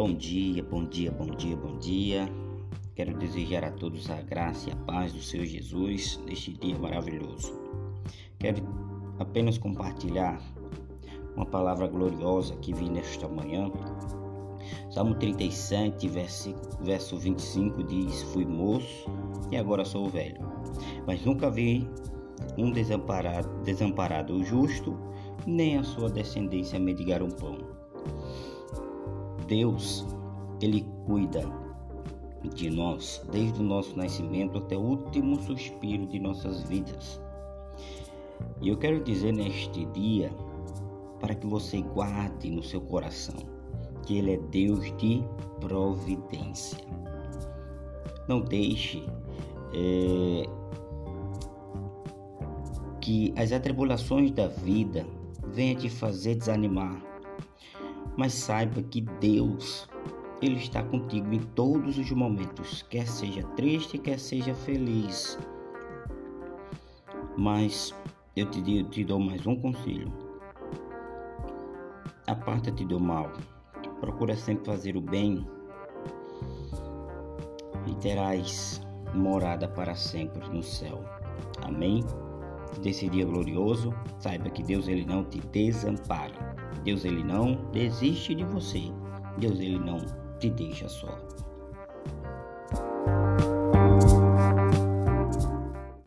Bom dia, bom dia, bom dia, bom dia. Quero desejar a todos a graça e a paz do Senhor Jesus neste dia maravilhoso. Quero apenas compartilhar uma palavra gloriosa que vi nesta manhã. Salmo 37, verso 25 diz: Fui moço e agora sou velho, mas nunca vi um desamparado, desamparado justo, nem a sua descendência mendigar um pão. Deus, Ele cuida de nós desde o nosso nascimento até o último suspiro de nossas vidas. E eu quero dizer neste dia, para que você guarde no seu coração, que Ele é Deus de providência. Não deixe é, que as atribulações da vida venham te fazer desanimar. Mas saiba que Deus, Ele está contigo em todos os momentos, quer seja triste, quer seja feliz. Mas eu te, eu te dou mais um conselho. Aparta-te do mal. Procura sempre fazer o bem e terás morada para sempre no céu. Amém? desse dia glorioso, saiba que Deus ele não te desampara. Deus ele não desiste de você. Deus ele não te deixa só.